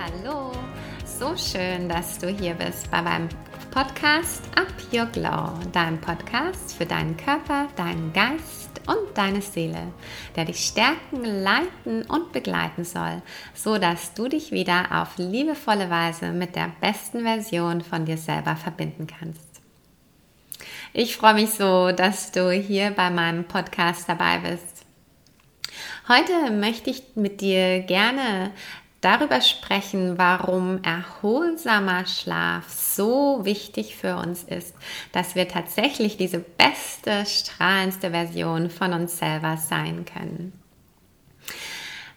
Hallo, so schön, dass du hier bist bei meinem Podcast Up Your Glow, deinem Podcast für deinen Körper, deinen Geist und deine Seele, der dich stärken, leiten und begleiten soll, so dass du dich wieder auf liebevolle Weise mit der besten Version von dir selber verbinden kannst. Ich freue mich so, dass du hier bei meinem Podcast dabei bist. Heute möchte ich mit dir gerne darüber sprechen, warum erholsamer Schlaf so wichtig für uns ist, dass wir tatsächlich diese beste, strahlendste Version von uns selber sein können.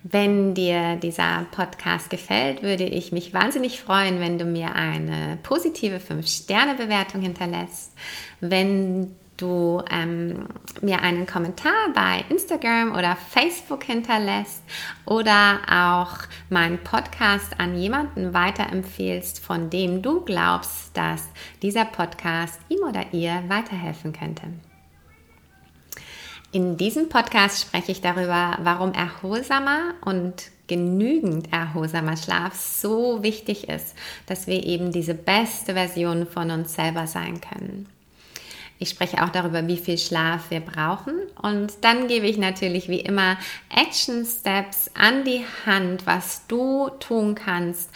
Wenn dir dieser Podcast gefällt, würde ich mich wahnsinnig freuen, wenn du mir eine positive 5-Sterne-Bewertung hinterlässt. Wenn du ähm, mir einen Kommentar bei Instagram oder Facebook hinterlässt oder auch meinen Podcast an jemanden weiterempfehlst, von dem du glaubst, dass dieser Podcast ihm oder ihr weiterhelfen könnte. In diesem Podcast spreche ich darüber, warum erholsamer und genügend erholsamer Schlaf so wichtig ist, dass wir eben diese beste Version von uns selber sein können. Ich spreche auch darüber, wie viel Schlaf wir brauchen. Und dann gebe ich natürlich wie immer Action Steps an die Hand, was du tun kannst,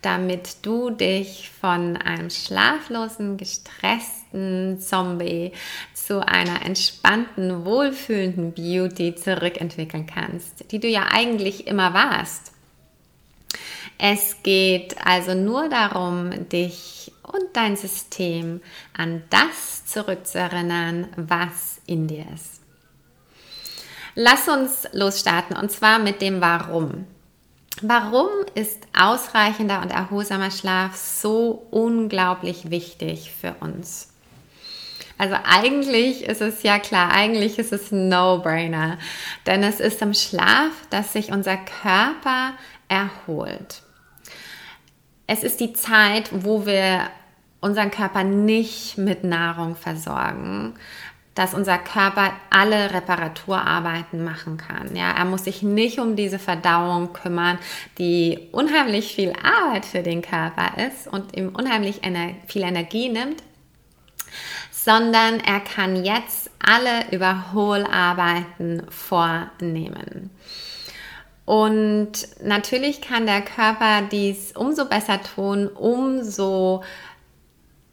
damit du dich von einem schlaflosen, gestressten Zombie zu einer entspannten, wohlfühlenden Beauty zurückentwickeln kannst, die du ja eigentlich immer warst. Es geht also nur darum, dich und dein System an das zurückzuerinnern, was in dir ist. Lass uns losstarten und zwar mit dem Warum. Warum ist ausreichender und erholsamer Schlaf so unglaublich wichtig für uns? Also eigentlich ist es ja klar, eigentlich ist es No-Brainer, denn es ist im Schlaf, dass sich unser Körper erholt. Es ist die Zeit, wo wir unseren Körper nicht mit Nahrung versorgen, dass unser Körper alle Reparaturarbeiten machen kann. Ja, er muss sich nicht um diese Verdauung kümmern, die unheimlich viel Arbeit für den Körper ist und ihm unheimlich ener viel Energie nimmt, sondern er kann jetzt alle Überholarbeiten vornehmen. Und natürlich kann der Körper dies umso besser tun, umso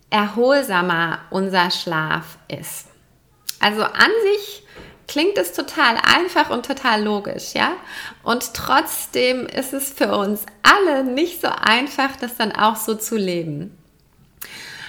erholsamer unser Schlaf ist. Also an sich klingt es total einfach und total logisch, ja? Und trotzdem ist es für uns alle nicht so einfach, das dann auch so zu leben.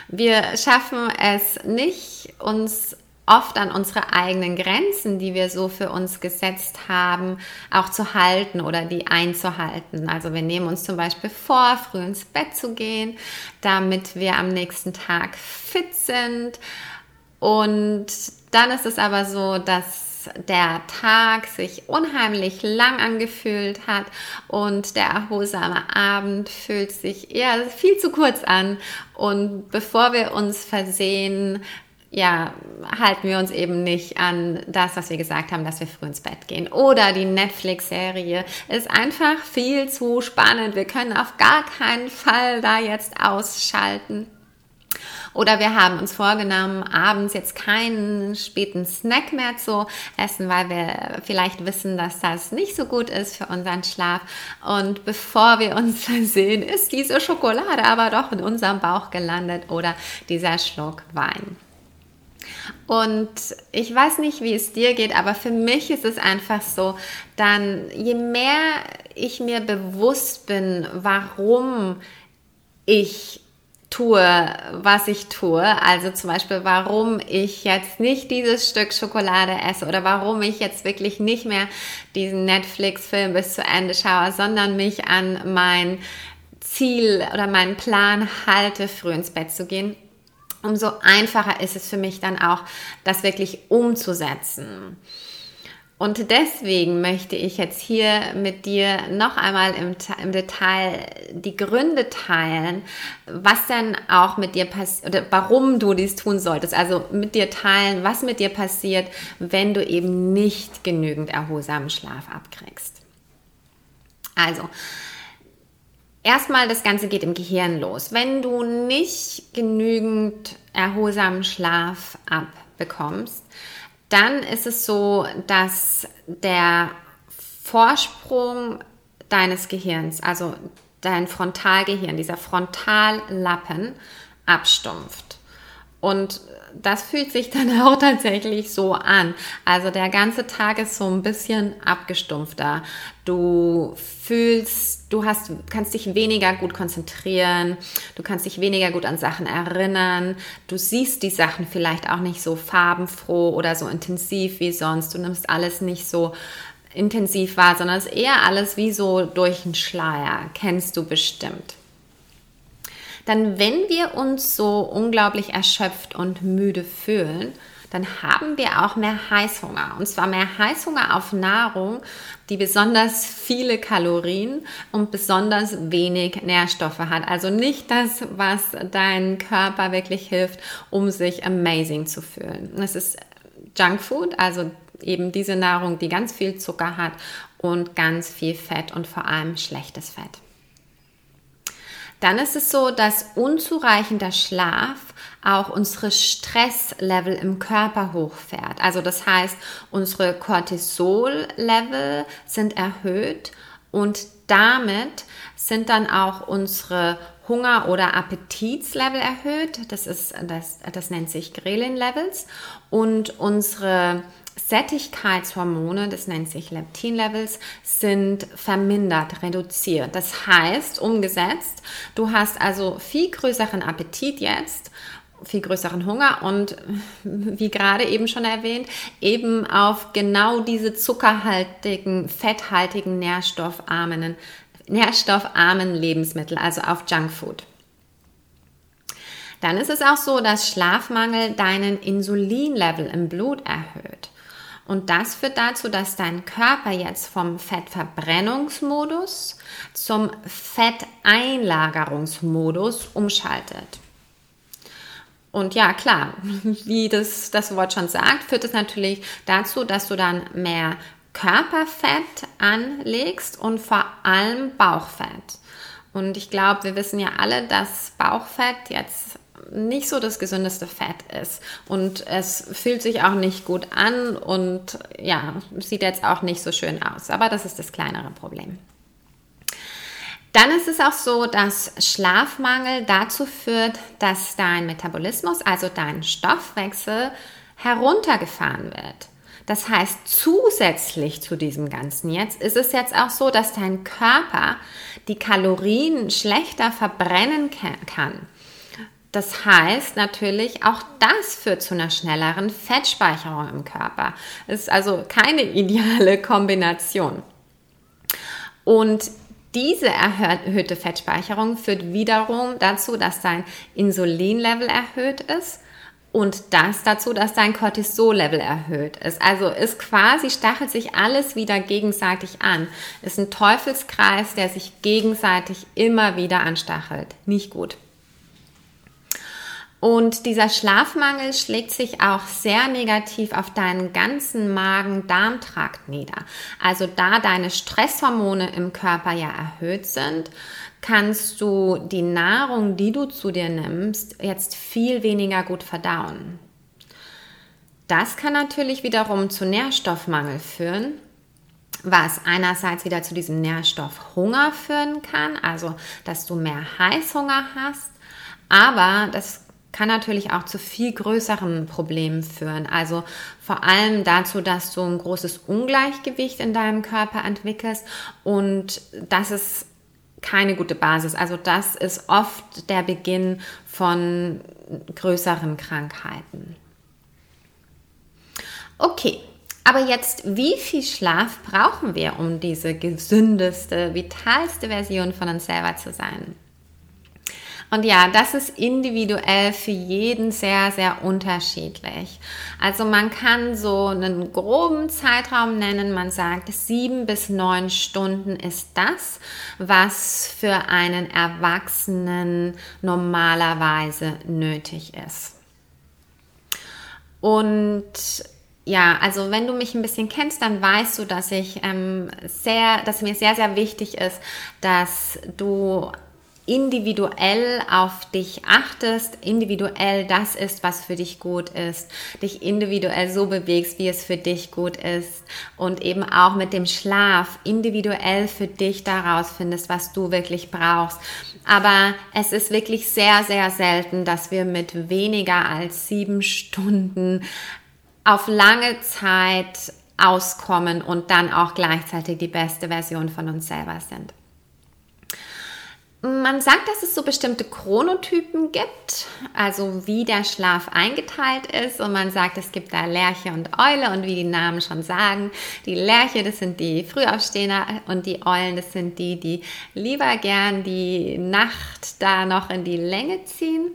Wir schaffen es nicht, uns oft an unsere eigenen Grenzen, die wir so für uns gesetzt haben, auch zu halten oder die einzuhalten. Also wir nehmen uns zum Beispiel vor, früh ins Bett zu gehen, damit wir am nächsten Tag fit sind. Und dann ist es aber so, dass der Tag sich unheimlich lang angefühlt hat und der erholsame Abend fühlt sich eher viel zu kurz an. Und bevor wir uns versehen, ja, halten wir uns eben nicht an das, was wir gesagt haben, dass wir früh ins Bett gehen. Oder die Netflix-Serie ist einfach viel zu spannend. Wir können auf gar keinen Fall da jetzt ausschalten. Oder wir haben uns vorgenommen, abends jetzt keinen späten Snack mehr zu essen, weil wir vielleicht wissen, dass das nicht so gut ist für unseren Schlaf. Und bevor wir uns versehen, ist diese Schokolade aber doch in unserem Bauch gelandet oder dieser Schluck Wein. Und ich weiß nicht, wie es dir geht, aber für mich ist es einfach so, dann je mehr ich mir bewusst bin, warum ich tue, was ich tue. Also zum Beispiel, warum ich jetzt nicht dieses Stück Schokolade esse oder warum ich jetzt wirklich nicht mehr diesen Netflix-Film bis zu Ende schaue, sondern mich an mein Ziel oder meinen Plan halte, früh ins Bett zu gehen umso einfacher ist es für mich dann auch, das wirklich umzusetzen. Und deswegen möchte ich jetzt hier mit dir noch einmal im, im, Detail die Gründe teilen, was denn auch mit dir passiert oder warum du dies tun solltest. Also mit dir teilen, was mit dir passiert, wenn du eben nicht genügend erholsamen Schlaf abkriegst. Also, Erstmal, das Ganze geht im Gehirn los. Wenn du nicht genügend erholsamen Schlaf abbekommst, dann ist es so, dass der Vorsprung deines Gehirns, also dein Frontalgehirn, dieser Frontallappen abstumpft. Und das fühlt sich dann auch tatsächlich so an. Also der ganze Tag ist so ein bisschen abgestumpfter. Du fühlst, du hast, kannst dich weniger gut konzentrieren, du kannst dich weniger gut an Sachen erinnern, du siehst die Sachen vielleicht auch nicht so farbenfroh oder so intensiv wie sonst. Du nimmst alles nicht so intensiv wahr, sondern es ist eher alles wie so durch einen Schleier. Kennst du bestimmt dann wenn wir uns so unglaublich erschöpft und müde fühlen, dann haben wir auch mehr Heißhunger. Und zwar mehr Heißhunger auf Nahrung, die besonders viele Kalorien und besonders wenig Nährstoffe hat. Also nicht das, was dein Körper wirklich hilft, um sich amazing zu fühlen. Es ist Junkfood, also eben diese Nahrung, die ganz viel Zucker hat und ganz viel Fett und vor allem schlechtes Fett dann ist es so, dass unzureichender Schlaf auch unsere Stresslevel im Körper hochfährt. Also das heißt, unsere Cortisol-Level sind erhöht und damit sind dann auch unsere Hunger- oder Appetitslevel erhöht. Das, ist, das, das nennt sich Grelin-Levels. Und unsere Sättigkeitshormone, das nennt sich Leptin-Levels, sind vermindert, reduziert. Das heißt, umgesetzt, du hast also viel größeren Appetit jetzt viel größeren Hunger und wie gerade eben schon erwähnt, eben auf genau diese zuckerhaltigen, fetthaltigen, nährstoffarmen, nährstoffarmen Lebensmittel, also auf Junkfood. Dann ist es auch so, dass Schlafmangel deinen Insulinlevel im Blut erhöht. Und das führt dazu, dass dein Körper jetzt vom Fettverbrennungsmodus zum Fetteinlagerungsmodus umschaltet. Und ja, klar, wie das, das Wort schon sagt, führt es natürlich dazu, dass du dann mehr Körperfett anlegst und vor allem Bauchfett. Und ich glaube, wir wissen ja alle, dass Bauchfett jetzt nicht so das gesündeste Fett ist. Und es fühlt sich auch nicht gut an und ja, sieht jetzt auch nicht so schön aus. Aber das ist das kleinere Problem. Dann ist es auch so, dass Schlafmangel dazu führt, dass dein Metabolismus, also dein Stoffwechsel, heruntergefahren wird. Das heißt, zusätzlich zu diesem Ganzen jetzt ist es jetzt auch so, dass dein Körper die Kalorien schlechter verbrennen kann. Das heißt natürlich, auch das führt zu einer schnelleren Fettspeicherung im Körper. Es ist also keine ideale Kombination. Und diese erhöhte Fettspeicherung führt wiederum dazu, dass dein Insulinlevel erhöht ist und das dazu, dass dein Cortisol-Level erhöht ist. Also ist quasi, stachelt sich alles wieder gegenseitig an. Ist ein Teufelskreis, der sich gegenseitig immer wieder anstachelt. Nicht gut. Und dieser Schlafmangel schlägt sich auch sehr negativ auf deinen ganzen Magen-Darm-Trakt nieder. Also da deine Stresshormone im Körper ja erhöht sind, kannst du die Nahrung, die du zu dir nimmst, jetzt viel weniger gut verdauen. Das kann natürlich wiederum zu Nährstoffmangel führen, was einerseits wieder zu diesem Nährstoffhunger führen kann, also dass du mehr Heißhunger hast, aber das kann natürlich auch zu viel größeren Problemen führen. Also vor allem dazu, dass du ein großes Ungleichgewicht in deinem Körper entwickelst und das ist keine gute Basis. Also das ist oft der Beginn von größeren Krankheiten. Okay, aber jetzt, wie viel Schlaf brauchen wir, um diese gesündeste, vitalste Version von uns selber zu sein? Und ja, das ist individuell für jeden sehr, sehr unterschiedlich. Also man kann so einen groben Zeitraum nennen. Man sagt, sieben bis neun Stunden ist das, was für einen Erwachsenen normalerweise nötig ist. Und ja, also wenn du mich ein bisschen kennst, dann weißt du, dass ich ähm, sehr, dass mir sehr, sehr wichtig ist, dass du individuell auf dich achtest, individuell das ist, was für dich gut ist, dich individuell so bewegst, wie es für dich gut ist und eben auch mit dem Schlaf individuell für dich daraus findest, was du wirklich brauchst. Aber es ist wirklich sehr, sehr selten, dass wir mit weniger als sieben Stunden auf lange Zeit auskommen und dann auch gleichzeitig die beste Version von uns selber sind. Man sagt, dass es so bestimmte Chronotypen gibt, also wie der Schlaf eingeteilt ist. Und man sagt, es gibt da Lerche und Eule. Und wie die Namen schon sagen, die Lerche, das sind die Frühaufsteher und die Eulen, das sind die, die lieber gern die Nacht da noch in die Länge ziehen.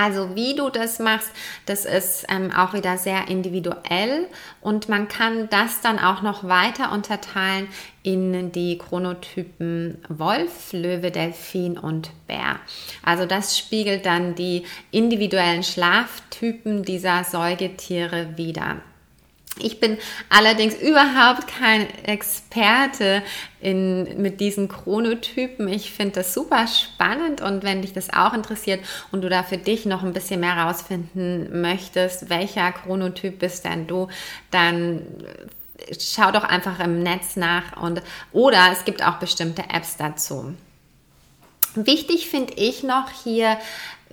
Also wie du das machst, das ist ähm, auch wieder sehr individuell und man kann das dann auch noch weiter unterteilen in die Chronotypen Wolf, Löwe, Delfin und Bär. Also das spiegelt dann die individuellen Schlaftypen dieser Säugetiere wider. Ich bin allerdings überhaupt kein Experte in, mit diesen Chronotypen. Ich finde das super spannend und wenn dich das auch interessiert und du da für dich noch ein bisschen mehr rausfinden möchtest, welcher Chronotyp bist denn du, dann schau doch einfach im Netz nach und oder es gibt auch bestimmte Apps dazu. Wichtig finde ich noch hier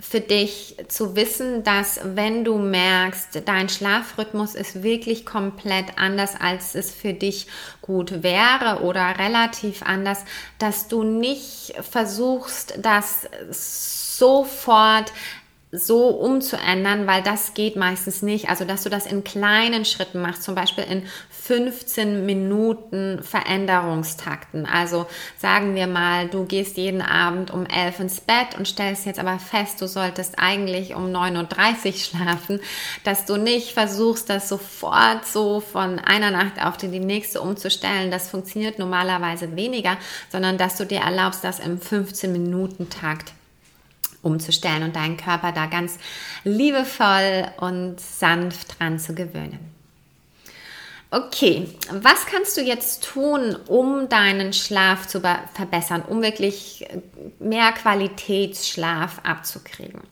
für dich zu wissen, dass wenn du merkst, dein Schlafrhythmus ist wirklich komplett anders, als es für dich gut wäre oder relativ anders, dass du nicht versuchst, das sofort so umzuändern, weil das geht meistens nicht. Also, dass du das in kleinen Schritten machst, zum Beispiel in 15 Minuten Veränderungstakten. Also sagen wir mal, du gehst jeden Abend um 11 ins Bett und stellst jetzt aber fest, du solltest eigentlich um 9.30 Uhr schlafen, dass du nicht versuchst, das sofort so von einer Nacht auf die nächste umzustellen. Das funktioniert normalerweise weniger, sondern dass du dir erlaubst, das im 15 Minuten Takt umzustellen und deinen Körper da ganz liebevoll und sanft dran zu gewöhnen. Okay, was kannst du jetzt tun, um deinen Schlaf zu verbessern, um wirklich mehr Qualitätsschlaf abzukriegen?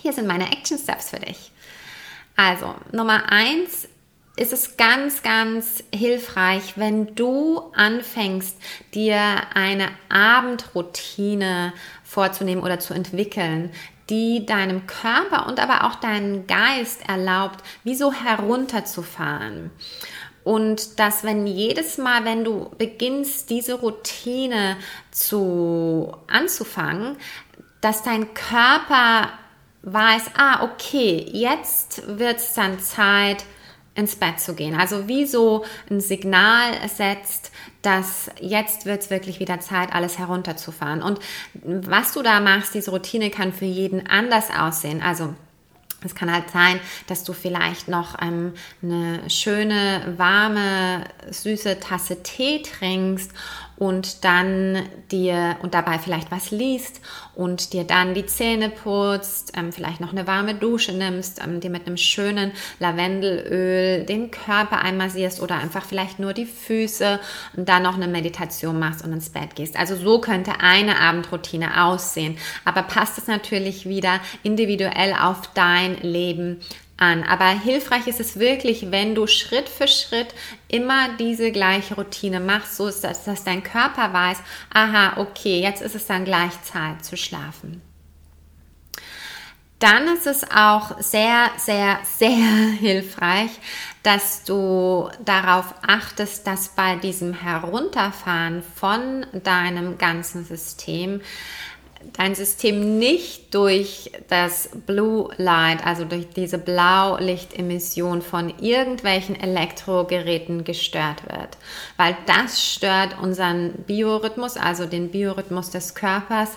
Hier sind meine Action Steps für dich. Also, Nummer eins ist es ganz, ganz hilfreich, wenn du anfängst, dir eine Abendroutine vorzunehmen oder zu entwickeln, die deinem Körper und aber auch deinen Geist erlaubt, wie so herunterzufahren. Und dass wenn jedes Mal, wenn du beginnst, diese Routine zu anzufangen, dass dein Körper weiß, ah, okay, jetzt wird es dann Zeit, ins Bett zu gehen. Also wie so ein Signal setzt, dass jetzt wird es wirklich wieder Zeit, alles herunterzufahren. Und was du da machst, diese Routine kann für jeden anders aussehen. Also es kann halt sein, dass du vielleicht noch ähm, eine schöne, warme, süße Tasse Tee trinkst und dann dir und dabei vielleicht was liest und dir dann die Zähne putzt, ähm, vielleicht noch eine warme Dusche nimmst, ähm, dir mit einem schönen Lavendelöl den Körper einmassierst oder einfach vielleicht nur die Füße und dann noch eine Meditation machst und ins Bett gehst. Also so könnte eine Abendroutine aussehen. Aber passt es natürlich wieder individuell auf dein Leben an. Aber hilfreich ist es wirklich, wenn du Schritt für Schritt immer diese gleiche Routine machst, so ist das, dass dein Körper weiß, aha, okay, jetzt ist es dann gleich Zeit zu schlafen. Dann ist es auch sehr, sehr, sehr hilfreich, dass du darauf achtest, dass bei diesem Herunterfahren von deinem ganzen System dein System nicht durch das Blue Light, also durch diese Blaulichtemission von irgendwelchen Elektrogeräten gestört wird, weil das stört unseren Biorhythmus, also den Biorhythmus des Körpers,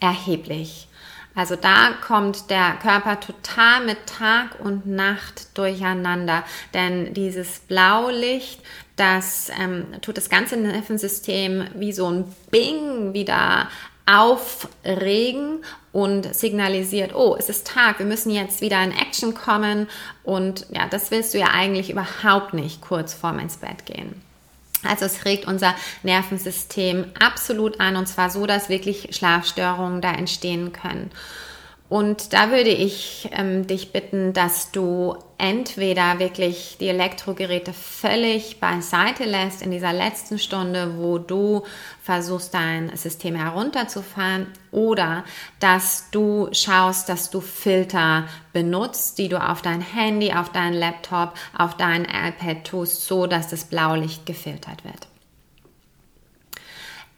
erheblich. Also da kommt der Körper total mit Tag und Nacht durcheinander, denn dieses Blaulicht, das ähm, tut das ganze Nervensystem wie so ein Bing wieder aufregen und signalisiert, oh, es ist Tag, wir müssen jetzt wieder in Action kommen und ja, das willst du ja eigentlich überhaupt nicht kurz vorm ins Bett gehen. Also es regt unser Nervensystem absolut an und zwar so, dass wirklich Schlafstörungen da entstehen können. Und da würde ich ähm, dich bitten, dass du entweder wirklich die Elektrogeräte völlig beiseite lässt in dieser letzten Stunde, wo du versuchst, dein System herunterzufahren, oder dass du schaust, dass du Filter benutzt, die du auf dein Handy, auf deinen Laptop, auf dein iPad tust, so dass das Blaulicht gefiltert wird.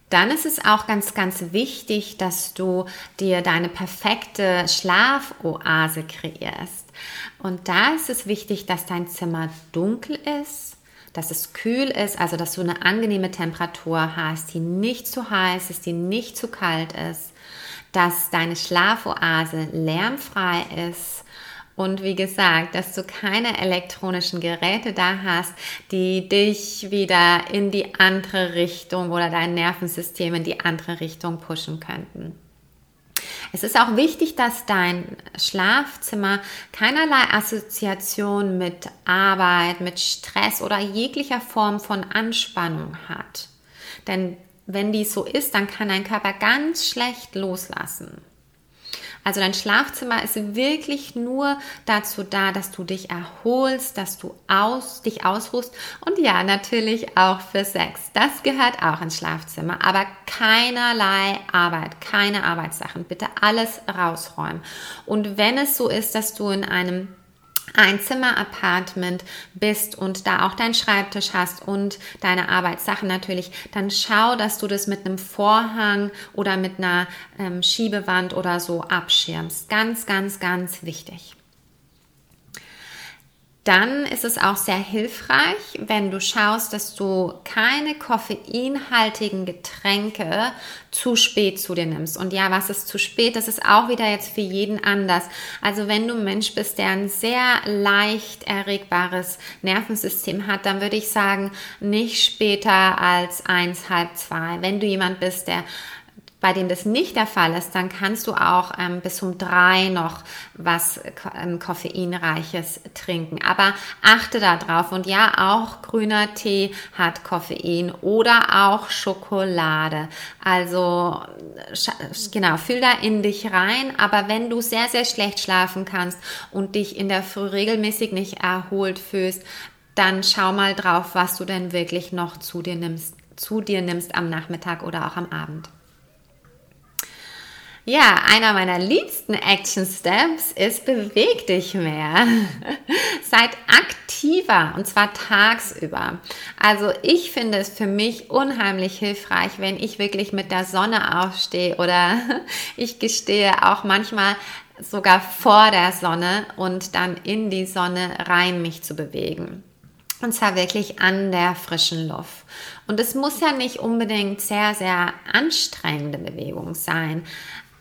Dann ist es auch ganz, ganz wichtig, dass du dir deine perfekte Schlafoase kreierst. Und da ist es wichtig, dass dein Zimmer dunkel ist, dass es kühl ist, also dass du eine angenehme Temperatur hast, die nicht zu heiß ist, die nicht zu kalt ist, dass deine Schlafoase lärmfrei ist und wie gesagt, dass du keine elektronischen Geräte da hast, die dich wieder in die andere Richtung oder dein Nervensystem in die andere Richtung pushen könnten. Es ist auch wichtig, dass dein Schlafzimmer keinerlei Assoziation mit Arbeit, mit Stress oder jeglicher Form von Anspannung hat. Denn wenn dies so ist, dann kann dein Körper ganz schlecht loslassen. Also dein Schlafzimmer ist wirklich nur dazu da, dass du dich erholst, dass du aus, dich ausruhst und ja, natürlich auch für Sex. Das gehört auch ins Schlafzimmer, aber keinerlei Arbeit, keine Arbeitssachen. Bitte alles rausräumen. Und wenn es so ist, dass du in einem ein Zimmer-Apartment bist und da auch deinen Schreibtisch hast und deine Arbeitssachen natürlich, dann schau, dass du das mit einem Vorhang oder mit einer ähm, Schiebewand oder so abschirmst. Ganz, ganz, ganz wichtig dann ist es auch sehr hilfreich, wenn du schaust, dass du keine koffeinhaltigen Getränke zu spät zu dir nimmst. Und ja, was ist zu spät? Das ist auch wieder jetzt für jeden anders. Also wenn du ein Mensch bist, der ein sehr leicht erregbares Nervensystem hat, dann würde ich sagen, nicht später als eins, halb zwei. Wenn du jemand bist, der bei dem das nicht der Fall ist, dann kannst du auch ähm, bis um drei noch was ähm, koffeinreiches trinken. Aber achte darauf und ja, auch grüner Tee hat Koffein oder auch Schokolade. Also genau, fühl da in dich rein. Aber wenn du sehr, sehr schlecht schlafen kannst und dich in der Früh regelmäßig nicht erholt fühlst, dann schau mal drauf, was du denn wirklich noch zu dir nimmst, zu dir nimmst am Nachmittag oder auch am Abend. Ja, einer meiner liebsten Action Steps ist beweg dich mehr. Seid aktiver und zwar tagsüber. Also ich finde es für mich unheimlich hilfreich, wenn ich wirklich mit der Sonne aufstehe oder ich gestehe auch manchmal sogar vor der Sonne und dann in die Sonne rein mich zu bewegen. Und zwar wirklich an der frischen Luft. Und es muss ja nicht unbedingt sehr, sehr anstrengende Bewegung sein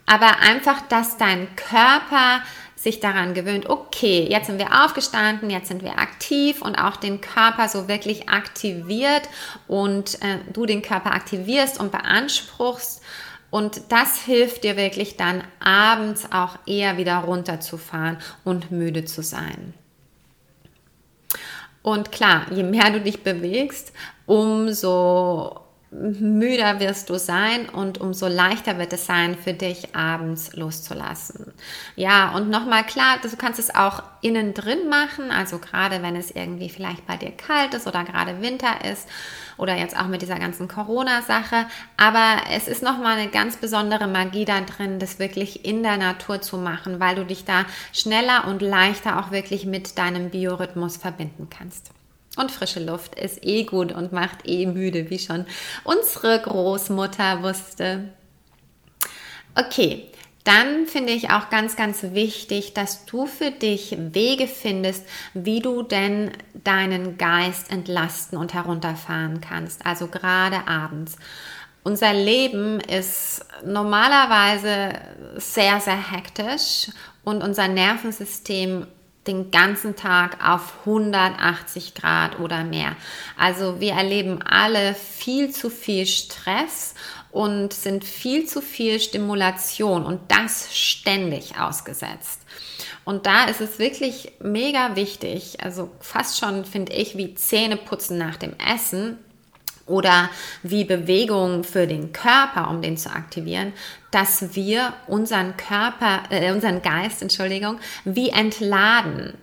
aber einfach, dass dein Körper sich daran gewöhnt, okay, jetzt sind wir aufgestanden, jetzt sind wir aktiv und auch den Körper so wirklich aktiviert und äh, du den Körper aktivierst und beanspruchst. Und das hilft dir wirklich dann abends auch eher wieder runterzufahren und müde zu sein. Und klar, je mehr du dich bewegst, umso müder wirst du sein und umso leichter wird es sein, für dich abends loszulassen. Ja, und nochmal klar, du kannst es auch innen drin machen, also gerade wenn es irgendwie vielleicht bei dir kalt ist oder gerade Winter ist oder jetzt auch mit dieser ganzen Corona-Sache. Aber es ist nochmal eine ganz besondere Magie da drin, das wirklich in der Natur zu machen, weil du dich da schneller und leichter auch wirklich mit deinem Biorhythmus verbinden kannst. Und frische Luft ist eh gut und macht eh müde, wie schon unsere Großmutter wusste. Okay, dann finde ich auch ganz, ganz wichtig, dass du für dich Wege findest, wie du denn deinen Geist entlasten und herunterfahren kannst. Also gerade abends. Unser Leben ist normalerweise sehr, sehr hektisch und unser Nervensystem den ganzen Tag auf 180 Grad oder mehr. Also wir erleben alle viel zu viel Stress und sind viel zu viel Stimulation und das ständig ausgesetzt. Und da ist es wirklich mega wichtig, also fast schon finde ich wie Zähneputzen nach dem Essen, oder wie Bewegung für den Körper, um den zu aktivieren, dass wir unseren Körper, äh, unseren Geist, Entschuldigung, wie entladen.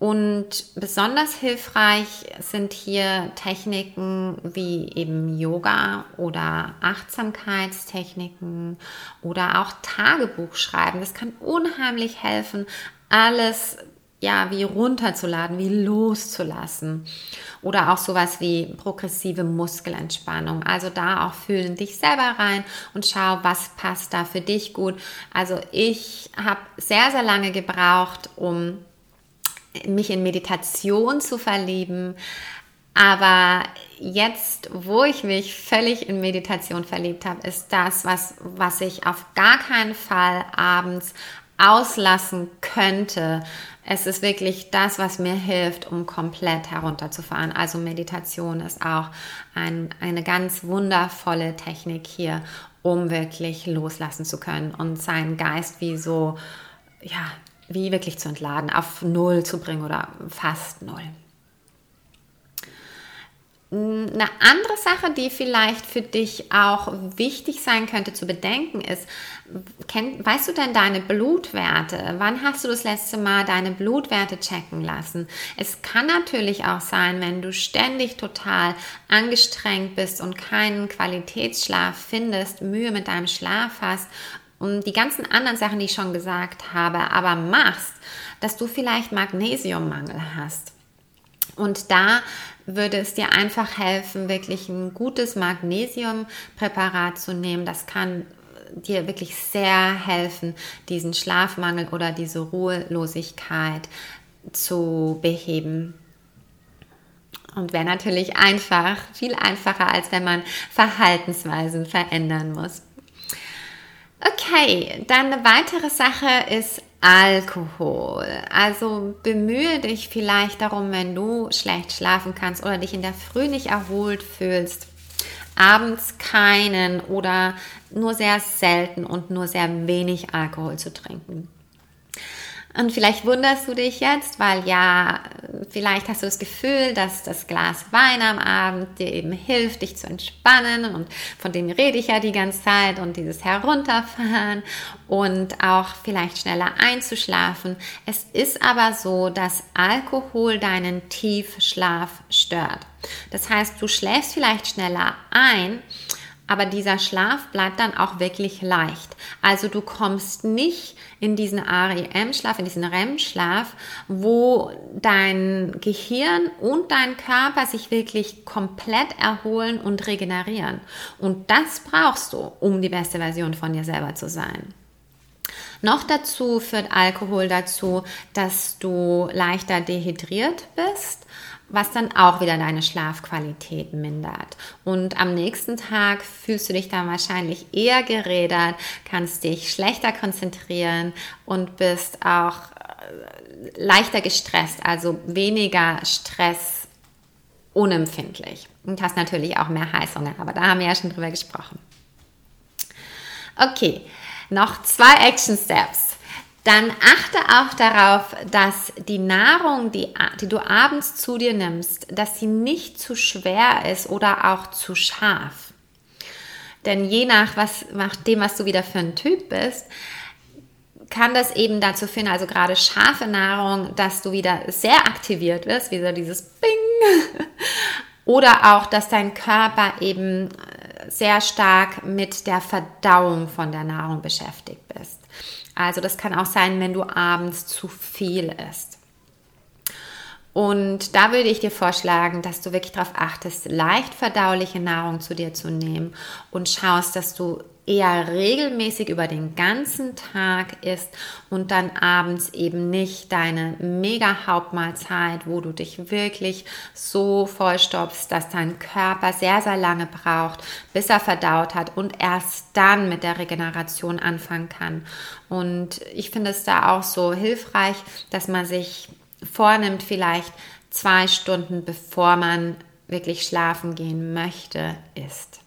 Und besonders hilfreich sind hier Techniken wie eben Yoga oder Achtsamkeitstechniken oder auch Tagebuch schreiben. Das kann unheimlich helfen, alles ja, wie runterzuladen, wie loszulassen. Oder auch sowas wie progressive Muskelentspannung. Also da auch fühlen dich selber rein und schau, was passt da für dich gut. Also ich habe sehr, sehr lange gebraucht, um mich in Meditation zu verlieben. Aber jetzt, wo ich mich völlig in Meditation verliebt habe, ist das, was, was ich auf gar keinen Fall abends auslassen könnte. Es ist wirklich das, was mir hilft, um komplett herunterzufahren. Also Meditation ist auch ein, eine ganz wundervolle Technik hier, um wirklich loslassen zu können und seinen Geist wie so, ja, wie wirklich zu entladen, auf Null zu bringen oder fast Null. Eine andere Sache, die vielleicht für dich auch wichtig sein könnte zu bedenken, ist, kenn, weißt du denn deine Blutwerte? Wann hast du das letzte Mal deine Blutwerte checken lassen? Es kann natürlich auch sein, wenn du ständig total angestrengt bist und keinen Qualitätsschlaf findest, Mühe mit deinem Schlaf hast und die ganzen anderen Sachen, die ich schon gesagt habe, aber machst, dass du vielleicht Magnesiummangel hast. Und da würde es dir einfach helfen, wirklich ein gutes Magnesiumpräparat zu nehmen. Das kann dir wirklich sehr helfen, diesen Schlafmangel oder diese Ruhelosigkeit zu beheben. Und wäre natürlich einfach, viel einfacher, als wenn man Verhaltensweisen verändern muss. Okay, dann eine weitere Sache ist Alkohol. Also bemühe dich vielleicht darum, wenn du schlecht schlafen kannst oder dich in der Früh nicht erholt fühlst, abends keinen oder nur sehr selten und nur sehr wenig Alkohol zu trinken. Und vielleicht wunderst du dich jetzt, weil ja, vielleicht hast du das Gefühl, dass das Glas Wein am Abend dir eben hilft, dich zu entspannen. Und von dem rede ich ja die ganze Zeit und dieses Herunterfahren und auch vielleicht schneller einzuschlafen. Es ist aber so, dass Alkohol deinen Tiefschlaf stört. Das heißt, du schläfst vielleicht schneller ein, aber dieser Schlaf bleibt dann auch wirklich leicht. Also du kommst nicht in diesen REM-Schlaf, in diesen REM-Schlaf, wo dein Gehirn und dein Körper sich wirklich komplett erholen und regenerieren. Und das brauchst du, um die beste Version von dir selber zu sein. Noch dazu führt Alkohol dazu, dass du leichter dehydriert bist was dann auch wieder deine Schlafqualität mindert. Und am nächsten Tag fühlst du dich dann wahrscheinlich eher gerädert, kannst dich schlechter konzentrieren und bist auch äh, leichter gestresst, also weniger Stress unempfindlich. Und hast natürlich auch mehr Heißhunger, aber da haben wir ja schon drüber gesprochen. Okay, noch zwei Action Steps dann achte auch darauf, dass die Nahrung, die, die du abends zu dir nimmst, dass sie nicht zu schwer ist oder auch zu scharf. Denn je nach, was, nach dem, was du wieder für ein Typ bist, kann das eben dazu führen, also gerade scharfe Nahrung, dass du wieder sehr aktiviert wirst, wie so dieses Bing. Oder auch, dass dein Körper eben äh, sehr stark mit der Verdauung von der Nahrung beschäftigt bist. Also das kann auch sein, wenn du abends zu viel isst. Und da würde ich dir vorschlagen, dass du wirklich darauf achtest, leicht verdauliche Nahrung zu dir zu nehmen und schaust, dass du eher regelmäßig über den ganzen Tag isst und dann abends eben nicht deine mega Hauptmahlzeit, wo du dich wirklich so vollstopfst, dass dein Körper sehr, sehr lange braucht, bis er verdaut hat und erst dann mit der Regeneration anfangen kann. Und ich finde es da auch so hilfreich, dass man sich vornimmt, vielleicht zwei Stunden bevor man wirklich schlafen gehen möchte, ist.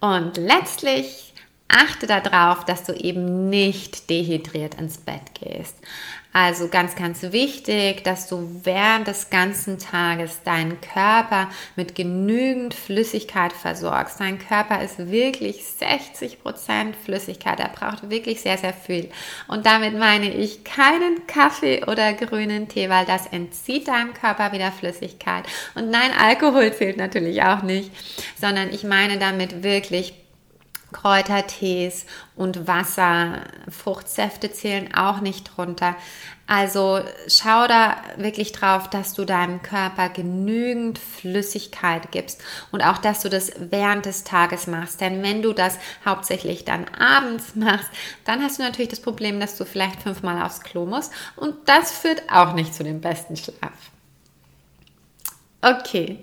Und letztlich achte darauf, dass du eben nicht dehydriert ins Bett gehst. Also ganz, ganz wichtig, dass du während des ganzen Tages deinen Körper mit genügend Flüssigkeit versorgst. Dein Körper ist wirklich 60 Prozent Flüssigkeit. Er braucht wirklich sehr, sehr viel. Und damit meine ich keinen Kaffee oder grünen Tee, weil das entzieht deinem Körper wieder Flüssigkeit. Und nein, Alkohol zählt natürlich auch nicht, sondern ich meine damit wirklich Kräutertees und Wasser, Fruchtsäfte zählen auch nicht drunter. Also schau da wirklich drauf, dass du deinem Körper genügend Flüssigkeit gibst und auch, dass du das während des Tages machst. Denn wenn du das hauptsächlich dann abends machst, dann hast du natürlich das Problem, dass du vielleicht fünfmal aufs Klo musst und das führt auch nicht zu dem besten Schlaf. Okay,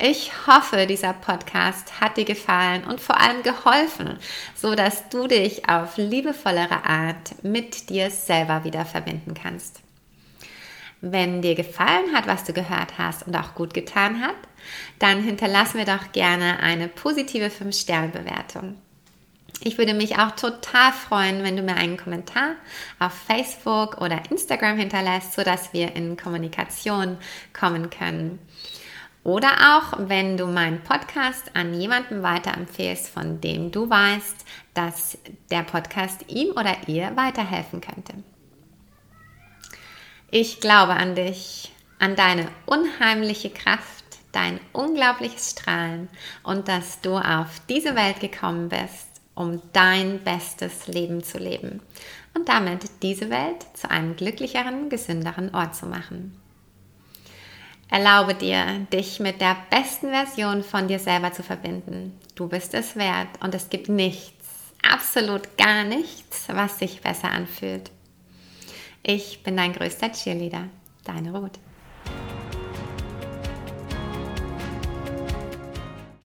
ich hoffe, dieser Podcast hat dir gefallen und vor allem geholfen, so dass du dich auf liebevollere Art mit dir selber wieder verbinden kannst. Wenn dir gefallen hat, was du gehört hast und auch gut getan hat, dann hinterlass mir doch gerne eine positive 5-Sterne-Bewertung. Ich würde mich auch total freuen, wenn du mir einen Kommentar auf Facebook oder Instagram hinterlässt, sodass wir in Kommunikation kommen können. Oder auch, wenn du meinen Podcast an jemanden weiterempfehlst, von dem du weißt, dass der Podcast ihm oder ihr weiterhelfen könnte. Ich glaube an dich, an deine unheimliche Kraft, dein unglaubliches Strahlen und dass du auf diese Welt gekommen bist, um dein bestes Leben zu leben und damit diese Welt zu einem glücklicheren, gesünderen Ort zu machen. Erlaube dir, dich mit der besten Version von dir selber zu verbinden. Du bist es wert und es gibt nichts, absolut gar nichts, was sich besser anfühlt. Ich bin dein größter Cheerleader, deine Ruth.